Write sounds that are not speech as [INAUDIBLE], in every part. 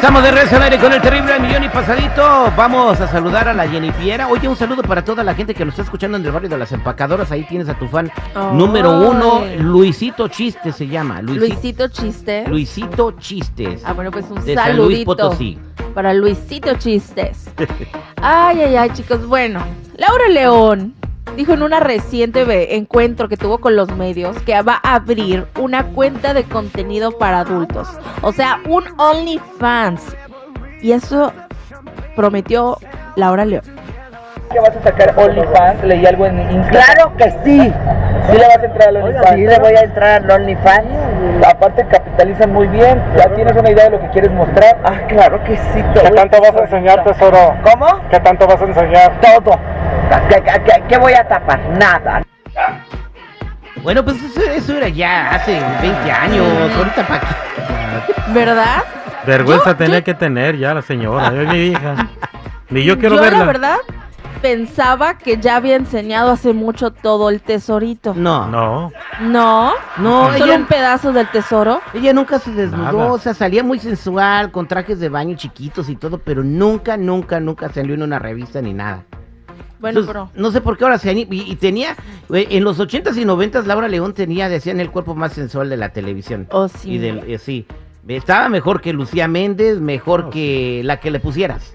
Estamos de regreso al aire con el terrible millón y pasadito. Vamos a saludar a la Jennifiera. Oye, un saludo para toda la gente que nos está escuchando en el barrio de las empacadoras. Ahí tienes a tu fan número uno, Luisito Chistes se llama. Luisito, Luisito Chiste. Luisito Chistes. Ah, bueno, pues un de San Luis saludito Potosí. para Luisito Chistes. [LAUGHS] Ay, ay, ay, chicos. Bueno, Laura León dijo en una reciente encuentro que tuvo con los medios que va a abrir una cuenta de contenido para adultos. O sea, un OnlyFans. Y eso prometió Laura León. que vas a sacar OnlyFans, leí algo en Instagram. Claro que sí. Sí le vas a entrar al OnlyFans. Sí le voy a entrar al OnlyFans. Aparte capitalizan muy bien, ya tienes una idea de lo que quieres mostrar. Ah, claro que sí. ¿Qué tanto vas a enseñar, tesoro? ¿Cómo? ¿Qué tanto vas a enseñar? Todo. ¿Qué, qué- qué- qué voy a tapar? Nada. Bueno, pues eso, eso era ya hace 20 años. Ahorita para qué. ¿Verdad? Vergüenza Yo- tenía yo- que tener ya la señora, es mi hija. Ni yo quiero Yo, verla. la verdad, pensaba que ya había enseñado hace mucho todo el tesorito. No, No, No, no, solo ella, un pedazo del tesoro. ella nunca se desnudó. Nada. O sea, salía muy sensual, con trajes de baño chiquitos y todo, pero nunca, nunca, nunca salió en una revista ni nada. Bueno, Entonces, pero No sé por qué ahora se ani- y, y tenía, en los 80s y 90s Laura León tenía, decían, el cuerpo más sensual de la televisión. Oh, sí. Y del, eh, sí. Estaba mejor que Lucía Méndez, mejor Oh, que la que le pusieras.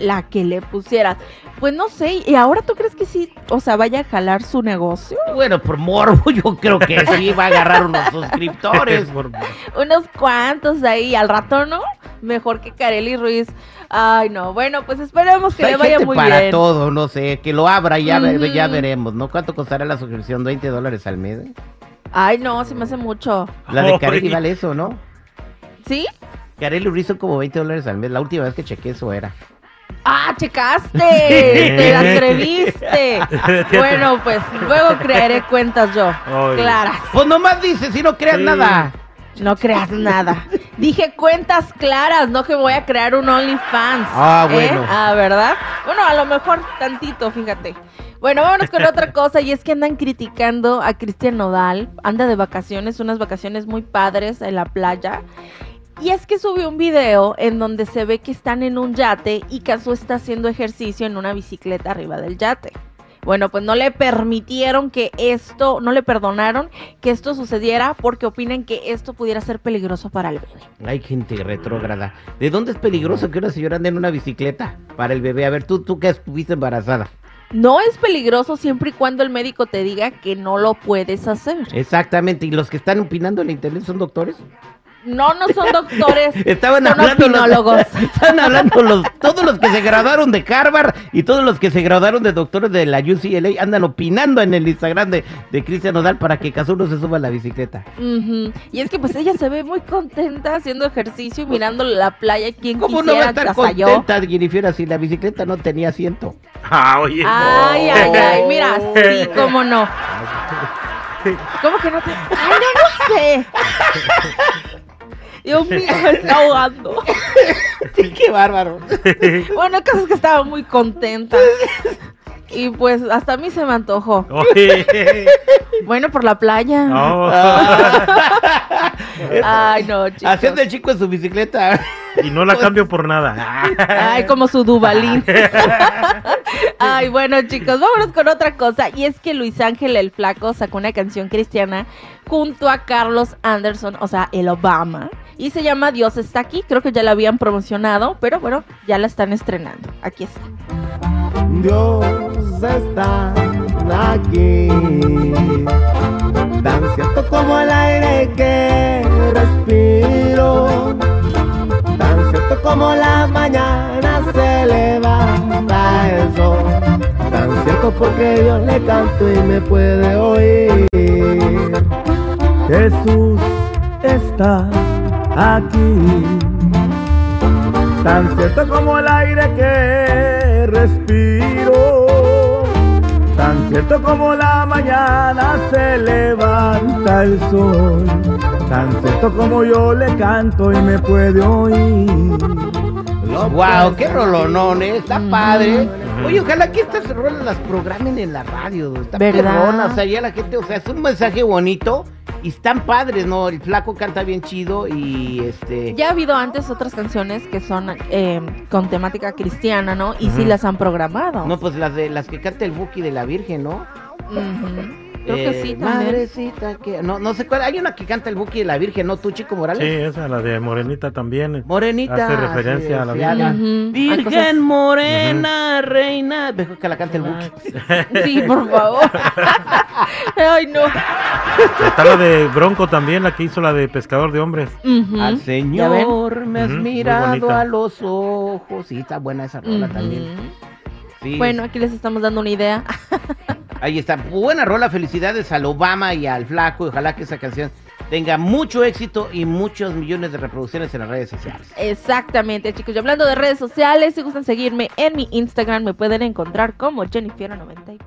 la que le pusieras. Pues no sé, ¿y ahora tú crees que sí, o sea, vaya a jalar su negocio? Bueno, por morbo, [LAUGHS] yo creo que sí va a agarrar unos [LAUGHS] suscriptores. Por- Unos cuantos ahí, al rato, ¿no? Mejor que Kareli Ruiz. Ay, no, bueno, pues esperemos que Hay le vaya gente muy para bien. todo, no sé, que lo abra y ya, ve- ya veremos, ¿no? ¿Cuánto costará la suscripción? ¿20 dólares al mes? Ay, no, se me hace mucho. La de Ay. Carelli vale eso, ¿no? ¿Sí? Carelli Ruiz son como 20 dólares al mes. La última vez que chequé eso era. ¡Ah, checaste! [LAUGHS] ¡Te la atreviste! bueno, pues luego crearé cuentas yo. Ay. Claras. Pues nomás dice, si no creas Sí. nada. No creas nada. Dije cuentas claras, no que voy a crear un OnlyFans. Ah, ¿eh? bueno. Ah, ¿verdad? Bueno, a lo mejor tantito, fíjate. Bueno, vámonos con [LAUGHS] otra cosa y es que andan criticando a Cristian Nodal. Anda de vacaciones, unas vacaciones muy padres en la playa. Y es que subió un video en donde se ve que están en un yate y Casu está haciendo ejercicio en una bicicleta arriba del yate. Bueno, pues no le permitieron que esto, no le perdonaron que esto sucediera porque opinan que esto pudiera ser peligroso para el bebé. Hay gente retrógrada. ¿De dónde es peligroso que una señora ande en una bicicleta para el bebé? A ver, tú, tú que estuviste embarazada. No es peligroso siempre y cuando el médico te diga que no lo puedes hacer. Exactamente. ¿Y los que están opinando en la internet son doctores? No, no son doctores. [LAUGHS] Estaban Son hablando los, [LAUGHS] estaban hablando los, todos los que se graduaron de Harvard y todos los que se graduaron de doctores de la UCLA andan opinando en el Instagram de, de Cristian Nodal para que Casulo se suba a la bicicleta. Y es que pues ella se ve muy contenta haciendo ejercicio y mirando la playa. Quien ¿Cómo no va a estar contenta, Jennifer, si la bicicleta no tenía asiento? Ah, oye. Ay, ay, ay, mira, sí, cómo no. [LAUGHS] ¿Cómo que no te.? Ay, no, no sé. Dios [LAUGHS] mío, me está ahogando. ¡Qué bárbaro! [LAUGHS] Bueno, el caso es que estaba muy contenta. Y pues hasta a mí se me antojó. Oye. [LAUGHS] Bueno, por la playa. No. Ay, no, chicos. Haciendo el chico en su bicicleta. Y no la cambio por nada. Ay, como su Dubalín. Ay, bueno, chicos, vámonos con otra cosa. Y es que Luis Ángel el Flaco sacó una canción cristiana junto a Carlos Anderson, o sea, el Obama. Y se llama Dios está aquí. Creo que ya la habían promocionado, pero bueno, ya la están estrenando. Aquí está. Dios está aquí, tan cierto como el aire que respiro, tan cierto como la mañana se levanta el sol, tan cierto porque yo le canto y me puede oír. Jesús está aquí tan cierto como el aire que respiro, tan cierto como la mañana se levanta el sol, tan cierto como yo le canto y me puede oír. ¡Wow! ¡Qué rolonón! eh, Está padre. Oye, ojalá que estas rolas las programen en la radio. Está ¿Verdad? perrona, o sea, ya la gente, o sea, es un mensaje bonito y están padres, ¿no? El flaco canta bien chido y este. Ya ha habido antes otras canciones que son eh, con temática cristiana, ¿no? Y sí las han programado. No, pues las de las que canta el Buki de la Virgen, ¿no? Ujú. Creo Eh, que sí también. Madrecita que. No, no sé cuál. Hay una que canta el Buki de la Virgen, ¿no? Tú, Chico Morales. Sí, esa, la de Morenita también. Morenita. Hace referencia a la sí, Virgen. Virgen cosas- morena, reina. Mejor que la cante el Buki. [LAUGHS] Sí, por favor. [LAUGHS] Ay, no. Está la de Bronco también, la que hizo la de Pescador de Hombres. Al. Señor me has mirado a los ojos. Sí, está buena esa rola también. Sí. Bueno, aquí les estamos dando una idea. [LAUGHS] Ahí está. Buena rola. Felicidades al Obama y al Flaco. Ojalá que esa canción tenga mucho éxito y muchos millones de reproducciones en las redes sociales. Exactamente, chicos. Y hablando de redes sociales, si gustan seguirme en mi Instagram, me pueden encontrar como Jennifer90.